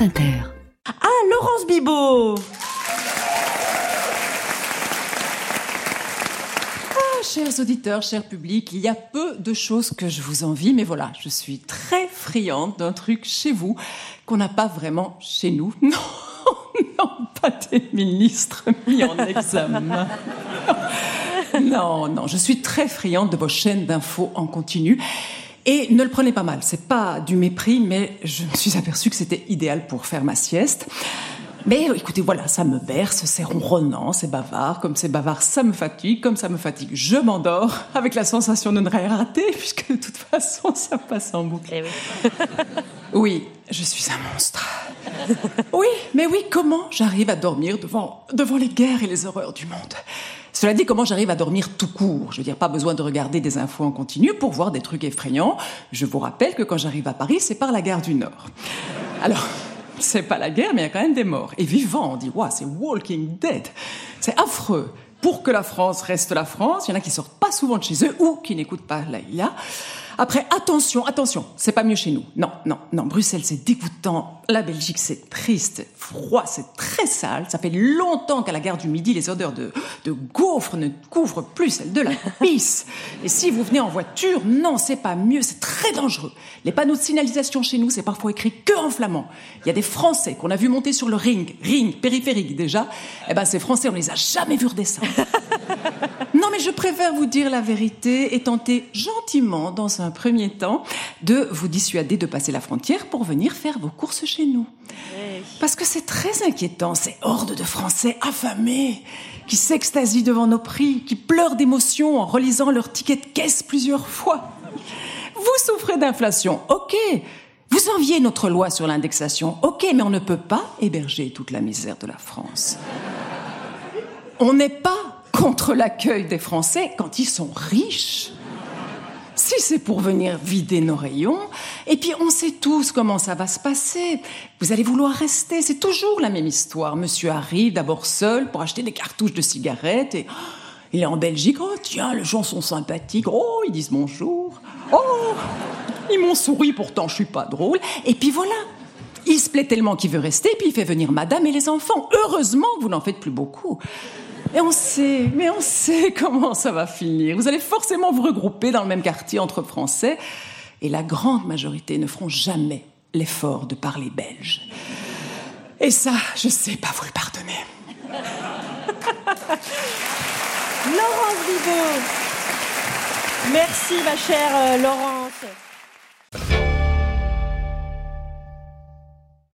France Inter. Ah, Laurence Bibot Ah, chers auditeurs, chers publics, il y a peu de choses que je vous envie, mais voilà, je suis très friande d'un truc chez vous qu'on n'a pas vraiment chez nous. Non, non, pas des ministres mis en examen. Non, non, je suis très friande de vos chaînes d'infos en continu. Et ne le prenez pas mal, c'est pas du mépris, mais je me suis aperçue que c'était idéal pour faire ma sieste. Mais écoutez, voilà, ça me berce, c'est ronronnant, c'est bavard. Comme c'est bavard, ça me fatigue. Comme ça me fatigue, je m'endors avec la sensation de ne rien rater, puisque de toute façon, ça passe en boucle. Eh oui. Oui, je suis un monstre. Oui, mais oui, comment j'arrive à dormir devant, devant les guerres et les horreurs du monde? Cela dit, comment j'arrive à dormir tout court? Je veux dire, pas besoin de regarder des infos en continu pour voir des trucs effrayants. Je vous rappelle que quand j'arrive à Paris, c'est par la gare du Nord. Alors, c'est pas la guerre, mais il y a quand même des morts. Et vivants, on dit, waouh, c'est Walking Dead. C'est affreux. Pour que la France reste la France, il y en a qui sortent pas souvent de chez eux ou qui n'écoutent pas la IA. Après, attention, attention, c'est pas mieux chez nous. Non, non, non, Bruxelles, c'est dégoûtant. La Belgique, c'est triste, froid, c'est très sale. Ça fait longtemps qu'à la gare du Midi, les odeurs de, de gaufres ne couvrent plus celles de la pisse. Et si vous venez en voiture, non, c'est pas mieux, c'est très dangereux. Les panneaux de signalisation chez nous, c'est parfois écrit que en flamand. Il y a des Français qu'on a vu monter sur le ring, ring, périphérique déjà. Eh ben, ces Français, on les a jamais vus redescendre. Je préfère vous dire la vérité et tenter gentiment, dans un premier temps, de vous dissuader de passer la frontière pour venir faire vos courses chez nous. Parce que c'est très inquiétant, ces hordes de Français affamés, qui s'extasient devant nos prix, qui pleurent d'émotion en relisant leur ticket de caisse plusieurs fois. Vous souffrez d'inflation, ok. Vous enviez notre loi sur l'indexation, ok, mais on ne peut pas héberger toute la misère de la France. On n'est pas contre l'accueil des Français quand ils sont riches. Si c'est pour venir vider nos rayons, et puis on sait tous comment ça va se passer. Vous allez vouloir rester, c'est toujours la même histoire. Monsieur arrive d'abord seul pour acheter des cartouches de cigarettes et oh, il est en Belgique. Oh tiens, les gens sont sympathiques. Oh, ils disent bonjour. Oh, ils m'ont souri pourtant, je suis pas drôle. Et puis voilà. Il se plaît tellement qu'il veut rester, puis il fait venir madame et les enfants. Heureusement vous n'en faites plus beaucoup. Et on sait, mais on sait comment ça va finir. Vous allez forcément vous regrouper dans le même quartier entre Français, et la grande majorité ne feront jamais l'effort de parler belge. Et ça, je sais pas vous le pardonner. Laurence Bibot. Merci, ma chère euh, Laurence.